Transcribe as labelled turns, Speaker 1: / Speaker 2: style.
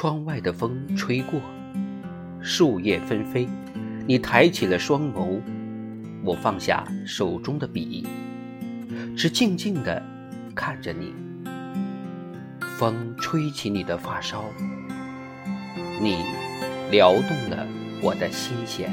Speaker 1: 窗外的风吹过，树叶纷飞，你抬起了双眸，我放下手中的笔，只静静地看着你。风吹起你的发梢，你撩动了我的心弦。